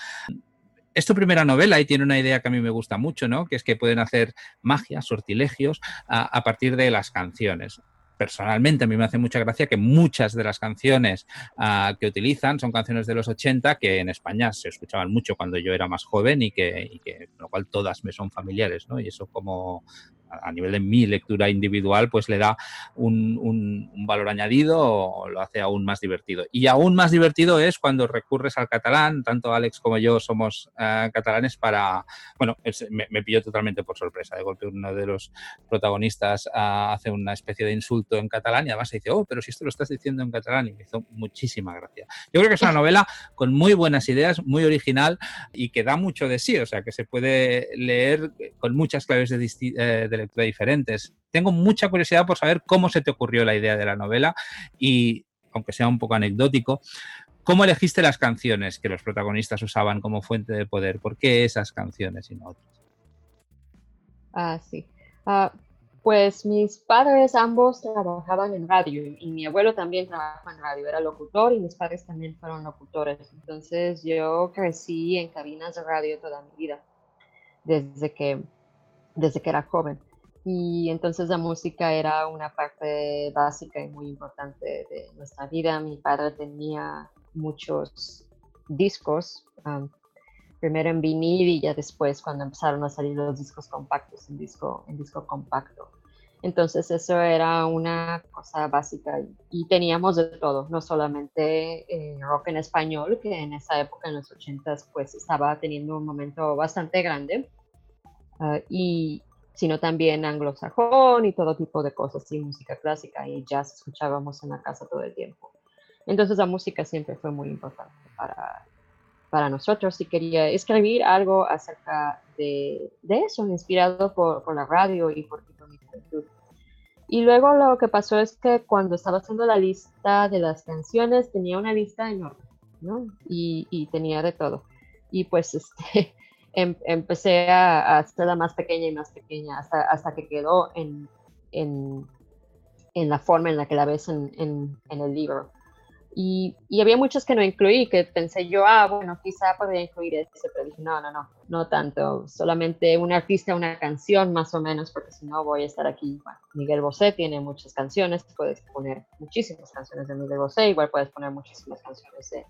Es tu primera novela y tiene una idea que a mí me gusta mucho, ¿no? que es que pueden hacer magia, sortilegios a partir de las canciones personalmente a mí me hace mucha gracia que muchas de las canciones ah, que utilizan son canciones de los 80 que en España se escuchaban mucho cuando yo era más joven y que, y lo cual todas me son familiares, ¿no? Y eso como, a nivel de mi lectura individual, pues le da un, valor añadido o lo hace aún más divertido. Y aún más divertido es cuando recurres al catalán, tanto Alex como yo somos eh, catalanes para, bueno, me, me, pilló totalmente por sorpresa. De golpe uno de los protagonistas ah, hace una especie de insulto en catalán y además se dice, oh, pero si esto lo estás diciendo en catalán y me hizo muchísima gracia. Yo creo que es una novela con muy buenas ideas, muy original y que da mucho de sí, o sea, que se puede leer con muchas claves de, eh, de lectura diferentes. Tengo mucha curiosidad por saber cómo se te ocurrió la idea de la novela y, aunque sea un poco anecdótico, ¿cómo elegiste las canciones que los protagonistas usaban como fuente de poder? ¿Por qué esas canciones y no otras? Ah, sí. Ah, pues mis padres ambos trabajaban en radio y mi abuelo también trabajaba en radio, era locutor y mis padres también fueron locutores. Entonces yo crecí en cabinas de radio toda mi vida, desde que, desde que era joven. Y entonces la música era una parte básica y muy importante de nuestra vida. Mi padre tenía muchos discos, primero en vinil y ya después cuando empezaron a salir los discos compactos en disco, en disco compacto. Entonces eso era una cosa básica y teníamos de todo, no solamente eh, rock en español, que en esa época, en los 80 pues estaba teniendo un momento bastante grande, ah, y, sino también anglosajón y todo tipo de cosas, y música clásica y jazz escuchábamos en la casa todo el tiempo. Entonces la música siempre fue muy importante para, para nosotros y quería escribir algo acerca de, de eso, inspirado por, por, la radio y por, mi juventud. Y luego lo que pasó es que cuando estaba haciendo la lista de las canciones tenía una lista enorme, ¿no? Y, y tenía de todo. Y pues este, Em, empecé a, hacerla más pequeña y más pequeña hasta, hasta que quedó en, en, en, la forma en la que la ves en, en el libro. Y, y, había muchos que no incluí, que pensé yo, ah, bueno, quizá podría incluir ese, pero dije, no, no, no, no tanto, solamente un artista, una canción más o menos, porque si no voy a estar aquí. Miguel Bosé tiene muchas canciones, puedes poner muchísimas canciones de Miguel Bosé, igual puedes poner muchísimas canciones de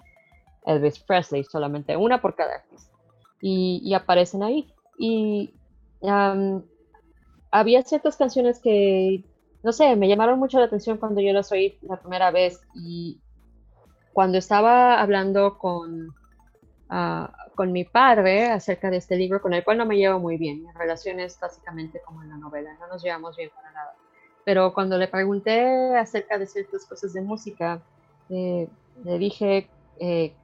Elvis Presley, solamente una por cada artista y, aparecen ahí. Y había ciertas canciones que, no sé, me llamaron mucho la atención cuando yo las oí la primera vez y cuando estaba hablando con, ah, con mi padre acerca de este libro, con el cual no me llevo muy bien, mi relación es básicamente como en la novela, no nos llevamos bien para nada. Pero cuando le pregunté acerca de ciertas cosas de música, eh, le dije eh,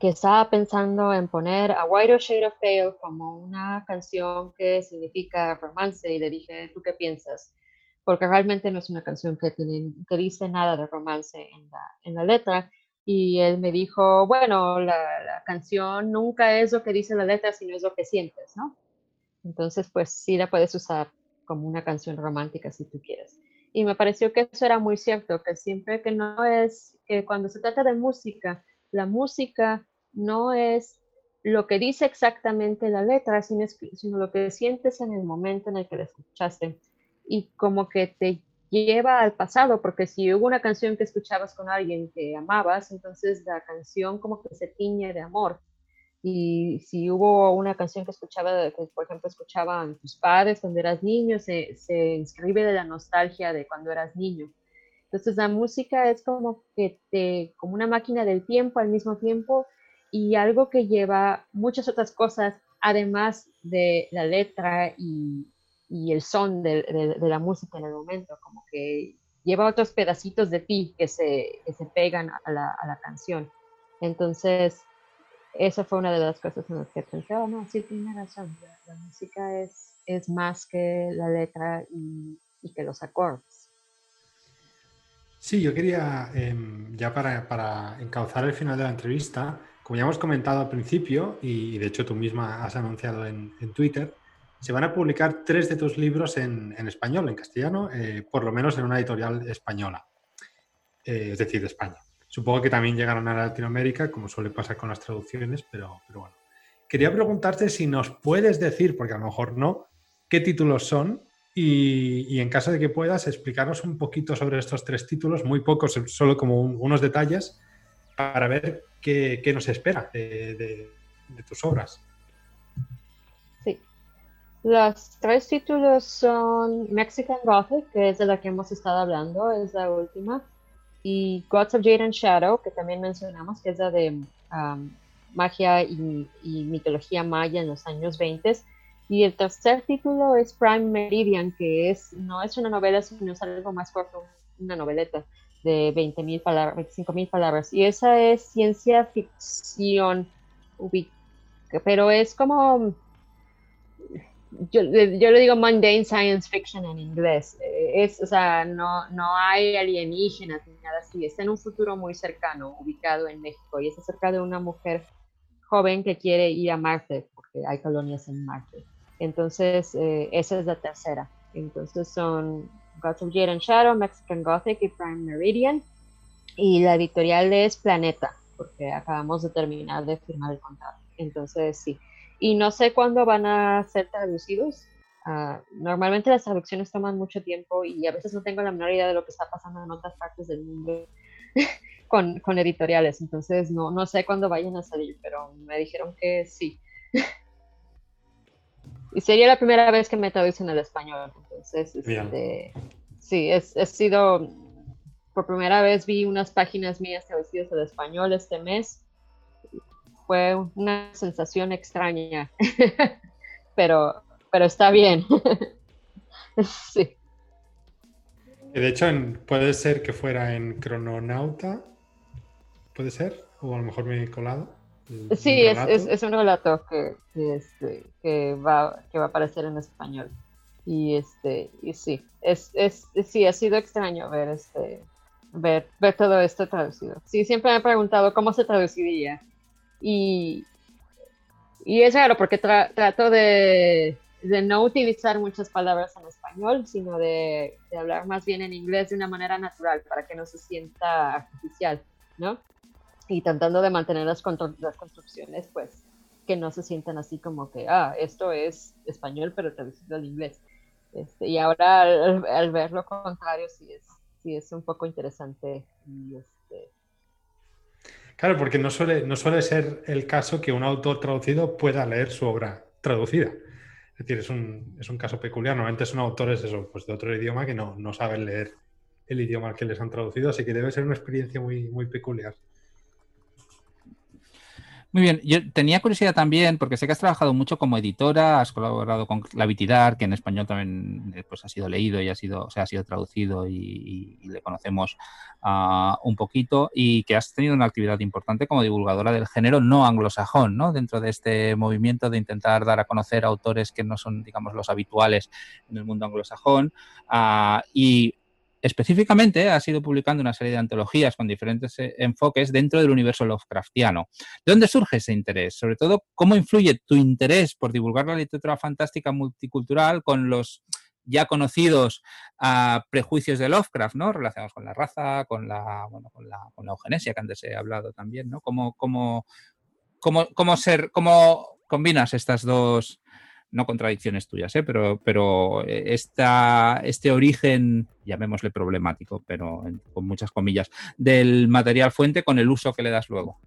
que estaba pensando en poner A Whiter Shade of Pale como una canción que significa romance y le dije, ¿tú qué piensas? Porque realmente no es una canción que, tiene, que dice nada de romance en la, en la letra. Y él me dijo, bueno, la, la, canción nunca es lo que dice la letra, sino es lo que sientes, ¿no? Entonces, pues sí la puedes usar como una canción romántica si tú quieres. Y me pareció que eso era muy cierto, que siempre que no es, que cuando se trata de música, la música no es lo que dice exactamente la letra, sino, lo que sientes en el momento en el que la escuchaste. Y como que te lleva al pasado, porque si hubo una canción que escuchabas con alguien que amabas, entonces la canción como que se tiñe de amor. Y si hubo una canción que escuchaba, que por ejemplo escuchaban tus padres cuando eras niño, se, se inscribe de la nostalgia de cuando eras niño. Entonces la música es como que te, como una máquina del tiempo al mismo tiempo y algo que lleva muchas otras cosas, además de la letra y, y el son de, de, la música en el momento, como que lleva otros pedacitos de ti que se, que se pegan a la, a la, canción. Entonces, esa fue una de las cosas en las que pensé, oh, no, sí tiene razón, la, música es, es más que la letra y, y que los acordes. Sí, yo quería, em, ya para, para, encauzar el final de la entrevista, como ya hemos comentado al principio, y, de hecho tú misma has anunciado en, Twitter, se van a publicar tres de tus libros en, español, en castellano, eh, por lo menos en una editorial española, eh, es decir, de España. Supongo que también llegaron a Latinoamérica, como suele pasar con las traducciones, pero, pero bueno. Quería preguntarte si nos puedes decir, porque a lo mejor no, qué títulos son y, en caso de que puedas, explicarnos un poquito sobre estos tres títulos, muy pocos, solo como unos detalles, para ver qué, nos espera de, tus obras. Sí. Los tres títulos son Mexican Gothic, que es de la que hemos estado hablando, es la última, y Gods of Jade and Shadow, que también mencionamos, que es la de um, magia y, mitología maya en los años 20. Y el tercer título es Prime Meridian, que es no es una novela, sino es algo más corto, una noveleta de 20.000 palabras, 25.000 palabras. Y esa es ciencia ficción, pero es como yo, yo, le digo mundane science fiction en inglés. Eh, es, o sea, no, no hay alienígenas ni nada así. Está en un futuro muy cercano, ubicado en México, y es acerca de una mujer joven que quiere ir a Marte, porque hay colonias en Marte. Entonces, eh, esa es la tercera. Entonces son Gods of Jade and Shadow, Mexican Gothic y Prime Meridian. Y la editorial es Planeta, porque acabamos de terminar de firmar el contrato. Entonces, sí y no sé cuándo van a ser traducidos. Uh, normalmente las traducciones toman mucho tiempo y a veces no tengo la menor idea de lo que está pasando en otras partes del mundo con, con, editoriales, entonces no, no sé cuándo vayan a salir, pero me dijeron que sí. y sería la primera vez que me traducen al español, entonces este, sí, es, es sido, por primera vez vi unas páginas mías traducidas al español este mes fue una sensación extraña, pero, pero está bien. sí. De hecho, puede ser que fuera en Crononauta, ¿puede ser? O a lo mejor me he colado. Sí, es, un relato que, este, que, va, que va a aparecer en español. Y este, y sí, es, es, sí, ha sido extraño ver este, ver, ver todo esto traducido. Sí, siempre me he preguntado cómo se traduciría. Y, y es raro porque trato de, de, no utilizar muchas palabras en español, sino de, de, hablar más bien en inglés de una manera natural para que no se sienta artificial, ¿no? Y tratando de mantener las, las construcciones, pues, que no se sientan así como que, ah, esto es español, pero traducido al inglés. Este, y ahora al, al, ver lo contrario, sí es, sí es un poco interesante y este, Claro, porque no suele, no suele ser el caso que un autor traducido pueda leer su obra traducida. Es decir, es un, es un caso peculiar. Normalmente son autores eso, pues de otro idioma que no, no saben leer el idioma al que les han traducido, así que debe ser una experiencia muy, muy peculiar. Muy bien, yo tenía curiosidad también, porque sé que has trabajado mucho como editora, has colaborado con La Vitidar, que en español también eh, pues, ha sido leído y ha sido, o sea, ha sido traducido y, le conocemos uh, un poquito, y que has tenido una actividad importante como divulgadora del género no anglosajón, ¿no? Dentro de este movimiento de intentar dar a conocer autores que no son, digamos, los habituales en el mundo anglosajón. Uh, y específicamente ha sido publicando una serie de antologías con diferentes eh, enfoques dentro del universo Lovecraftiano. ¿De dónde surge ese interés? Sobre todo, ¿cómo influye tu interés por divulgar la literatura fantástica multicultural con los ya conocidos uh, prejuicios de Lovecraft, ¿no? Relacionados con la raza, con la, bueno, con la, con la eugenesia, que antes he hablado también, ¿no? ¿Cómo, cómo, cómo, cómo cómo combinas estas dos, no contradicciones tuyas, ¿eh? pero, pero eh, esta, este origen, llamémosle problemático, pero con muchas comillas, del material fuente con el uso que le das luego.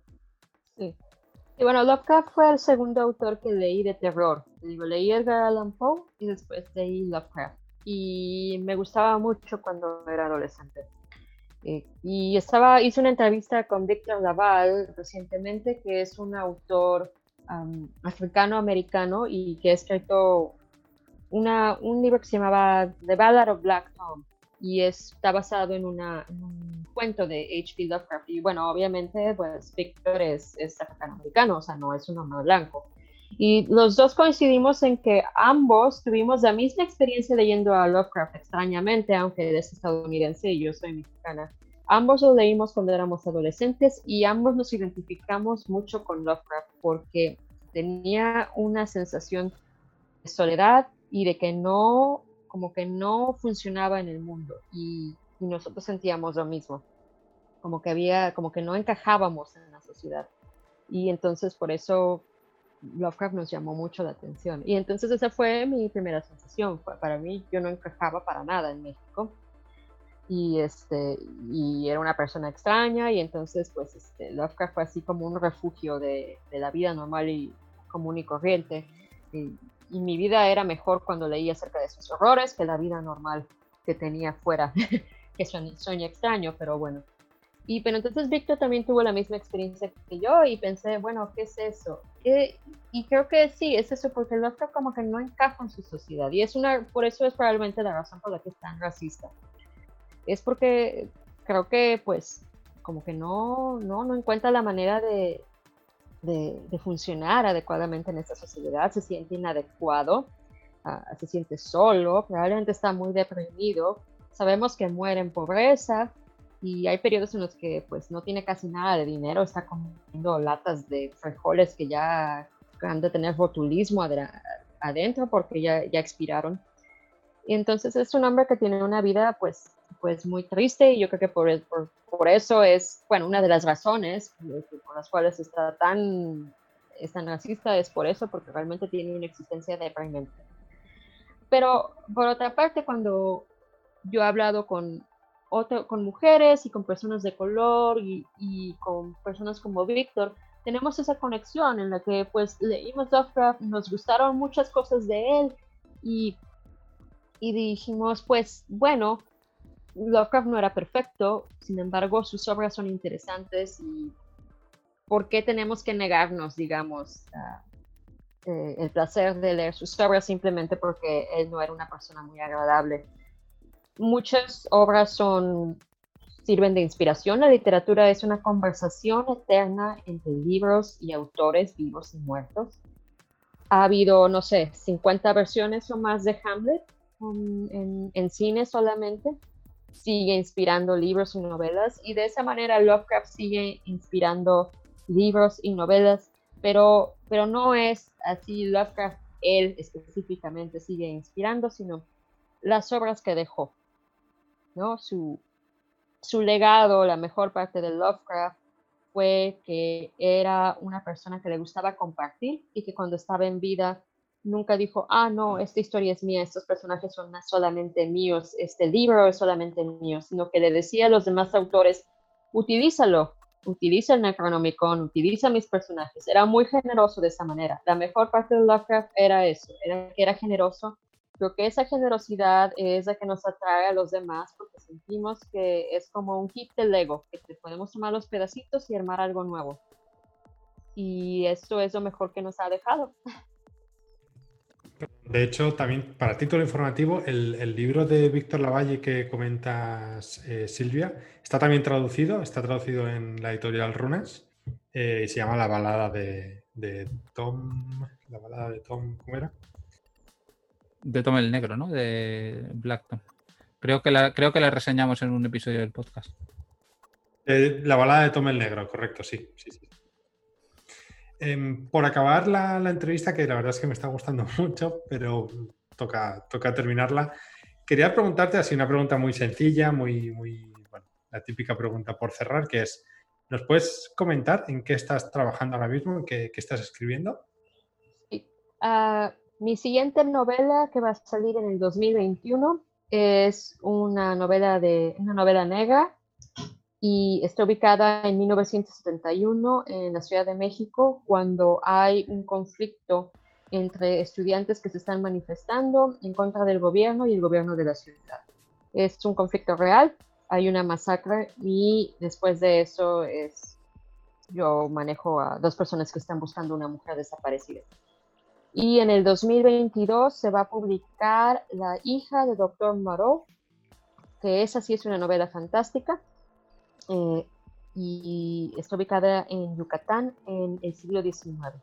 Sí. Y bueno, Lovecraft fue el segundo autor que leí de terror. Digo, leí Edgar Allan Poe y después leí Lovecraft. Y me gustaba mucho cuando era adolescente. Eh, y estaba, hice una entrevista con Victor Laval recientemente, que es un autor africano-americano y que ha escrito un libro que se llamaba The Ballad of Black Tom y está basado en, un cuento de H.P. Lovecraft. Y bueno, obviamente, pues Victor es, es africano-americano, o sea, no es un hombre blanco. Y los dos coincidimos en que ambos tuvimos la misma experiencia leyendo a Lovecraft, extrañamente, aunque él es estadounidense y yo soy mexicana. Ambos lo leímos cuando éramos adolescentes y ambos nos identificamos mucho con Lovecraft porque tenía una sensación de soledad y de que no, como que no funcionaba en el mundo y, nosotros sentíamos lo mismo, como que había, como que no encajábamos en la sociedad. Y entonces por eso Lovecraft nos llamó mucho la atención. Y entonces esa fue mi primera sensación. Para mí yo no encajaba para nada en México y este y era una persona extraña y entonces pues este, Lovecraft fue así como un refugio de, de la vida normal y común y corriente y, mi vida era mejor cuando leía acerca de sus horrores que la vida normal que tenía fuera, que sueña, extraño, pero bueno. Y pero entonces Víctor también tuvo la misma experiencia que yo y pensé, bueno, ¿qué es eso? y creo que sí, es eso, porque otro como que no encaja en su sociedad. Y es una, por eso es probablemente la razón por la que es tan racista. Es porque creo que pues como que no, no, no encuentra la manera de, de, funcionar adecuadamente en esta sociedad, se siente inadecuado, ah, se siente solo, probablemente está muy deprimido. Sabemos que muere en pobreza y hay periodos en los que pues no tiene casi nada de dinero, está comiendo latas de frijoles que ya han de tener botulismo adentro porque ya, ya expiraron. Y entonces es un hombre que tiene una vida pues pues muy triste y yo creo que por, por, por eso es, bueno, una de las razones por las cuales está tan, tan racista es por eso, porque realmente tiene una existencia deprimente. Pero por otra parte, cuando yo he hablado con, otro, con mujeres y con personas de color y, y con personas como Víctor, tenemos esa conexión en la que pues leímos Lovecraft, nos gustaron muchas cosas de él y, y dijimos pues bueno, Lovecraft no era perfecto, sin embargo sus obras son interesantes y ¿por qué tenemos que negarnos, digamos, eh, el placer de leer sus obras simplemente porque él no era una persona muy agradable? Muchas obras son sirven de inspiración. La literatura es una conversación eterna entre libros y autores vivos y muertos. Ha habido, no sé, 50 versiones o más de Hamlet en cine solamente sigue inspirando libros y novelas y de esa manera Lovecraft sigue inspirando libros y novelas, pero, pero no es así Lovecraft, él específicamente sigue inspirando, sino las obras que dejó, ¿no? Su, su legado, la mejor parte de Lovecraft fue que era una persona que le gustaba compartir y que cuando estaba en vida nunca dijo, ah, no, esta historia es mía, estos personajes son solamente míos, este libro es solamente mío, sino que le decía a los demás autores, utilízalo, utiliza el Necronomicon, utiliza mis personajes. Era muy generoso de esa manera. La mejor parte de Lovecraft era eso, era que era generoso. Creo que esa generosidad es la que nos atrae a los demás porque sentimos que es como un kit de Lego, que te podemos tomar los pedacitos y armar algo nuevo. Y eso es lo mejor que nos ha dejado. De hecho, también para título informativo, el, libro de Víctor Lavalle que comentas, eh, Silvia, está también traducido, está traducido en la editorial Runas eh, y se llama La balada de, Tom. La balada de Tom, ¿cómo era? De Tom el Negro, ¿no? De Black Tom. Creo que la, creo que la reseñamos en un episodio del podcast. Eh, la balada de Tom el Negro, correcto, sí, sí, sí. Em, por acabar la, entrevista, que la verdad es que me está gustando mucho, pero toca, toca terminarla, quería preguntarte así una pregunta muy sencilla, muy, muy, bueno, la típica pregunta por cerrar, que es, ¿nos puedes comentar en qué estás trabajando ahora mismo, en qué, estás escribiendo? Ah, mi siguiente novela que va a salir en el 2021 es una novela de una novela negra y está ubicada en 1971 en la Ciudad de México cuando hay un conflicto entre estudiantes que se están manifestando en contra del gobierno y el gobierno de la ciudad. Es un conflicto real, hay una masacre y después de eso es, yo manejo a dos personas que están buscando una mujer desaparecida. Y en el 2022 se va a publicar La hija de Dr. Moreau, que esa sí es una novela fantástica eh, y está ubicada en Yucatán en el siglo XIX.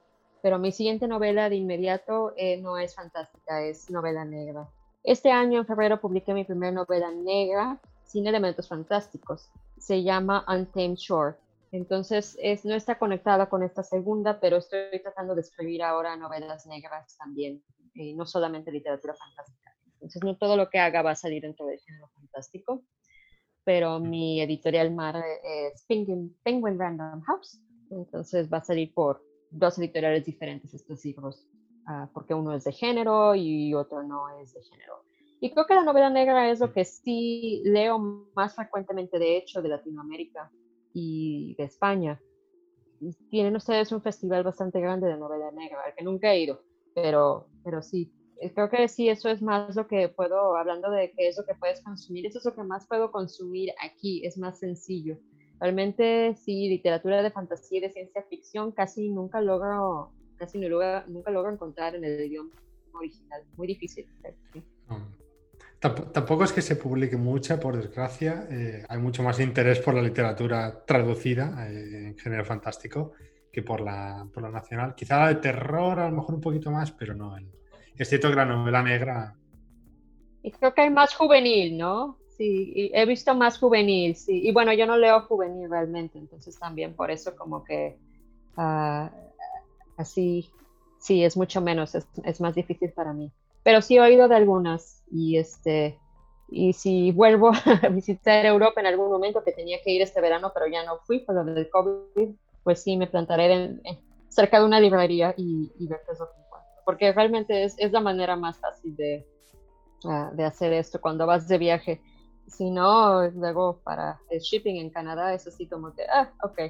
Pero mi siguiente novela de inmediato eh, no es fantástica, es novela negra. Este año, en febrero, publiqué mi primera novela negra sin elementos fantásticos. Se llama Untamed Shore. Entonces, es, no está conectada con esta segunda, pero estoy tratando de escribir ahora novelas negras también, y no solamente literatura fantástica. Entonces, no todo lo que haga va a salir dentro del género fantástico pero mi editorial mar es Penguin, Random House, entonces va a salir por dos editoriales diferentes estos libros, ah, porque uno es de género y otro no es de género. Y creo que la novela negra es lo que sí leo más frecuentemente, de hecho, de Latinoamérica y de España. Tienen ustedes un festival bastante grande de novela negra, al que nunca he ido, pero, pero sí, eh, creo que sí, eso es más lo que puedo, hablando de qué es lo que puedes consumir, eso es lo que más puedo consumir aquí, es más sencillo. Realmente, sí, literatura de fantasía y de ciencia ficción casi nunca logro, casi nunca, nunca logro encontrar en el idioma original, muy difícil. Tampoco es que se publique mucha, por desgracia. Eh, hay mucho más interés por la literatura traducida eh, en género fantástico que por la, por la nacional. Quizá la de terror, a lo mejor un poquito más, pero no. Es cierto que la novela negra. Y creo que hay más juvenil, ¿no? Sí, he visto más juvenil, sí. Y bueno, yo no leo juvenil realmente, entonces también por eso, como que ah, así, sí, es mucho menos, es, más difícil para mí pero sí he oído de algunas y este y si vuelvo a visitar Europa en algún momento que tenía que ir este verano pero ya no fui por lo del COVID pues sí me plantaré cerca de una librería y, ver qué es lo que porque realmente es, es la manera más fácil de, ah, de hacer esto cuando vas de viaje si no luego para el shipping en Canadá es así como que ah ok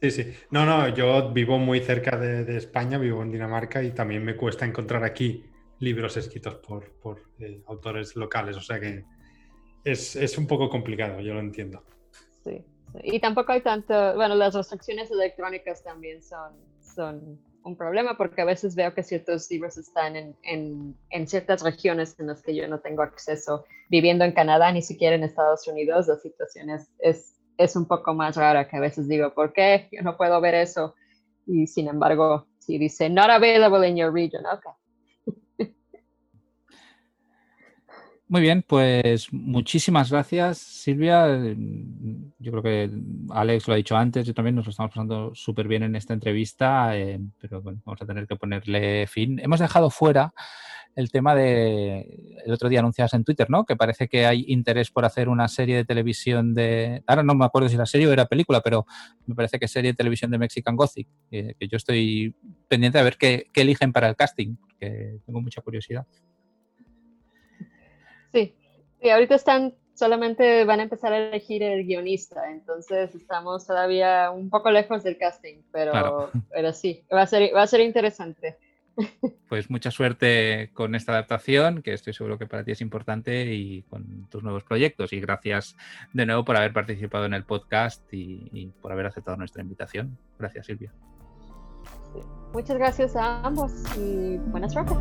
Sí, sí. No, no, yo vivo muy cerca de, España, vivo en Dinamarca y también me cuesta encontrar aquí libros escritos por, eh, autores locales, o sea que es, un poco complicado, yo lo entiendo. Sí, y tampoco hay tanto, bueno, las restricciones electrónicas también son, son un problema porque a veces veo que ciertos libros están en, en, ciertas regiones en las que yo no tengo acceso. Viviendo en Canadá, ni siquiera en Estados Unidos, la situación es es un poco más rara que a veces digo, ¿por qué? Yo no puedo ver eso. Y sin embargo, si dice, not available in your region, ok. Muy bien, pues muchísimas gracias, Silvia. Yo creo que Alex lo ha dicho antes, yo también nos lo estamos pasando súper bien en esta entrevista, eh, pero bueno, vamos a tener que ponerle fin. Hemos dejado fuera el tema de, el otro día anunciabas en Twitter, ¿no? Que parece que hay interés por hacer una serie de televisión de, ahora no me acuerdo si era serie o era película, pero me parece que serie de televisión de Mexican Gothic, que yo estoy pendiente de ver qué, eligen para el casting, porque tengo mucha curiosidad. Sí, y ahorita están, solamente van a empezar a elegir el guionista, entonces estamos todavía un poco lejos del casting, pero, pero sí, va a ser, va a ser interesante. Pues mucha suerte con esta adaptación, que estoy seguro que para ti es importante, y con tus nuevos proyectos. Y gracias de nuevo por haber participado en el podcast y, por haber aceptado nuestra invitación. Gracias, Silvia. Muchas gracias a ambos y buenas suerte.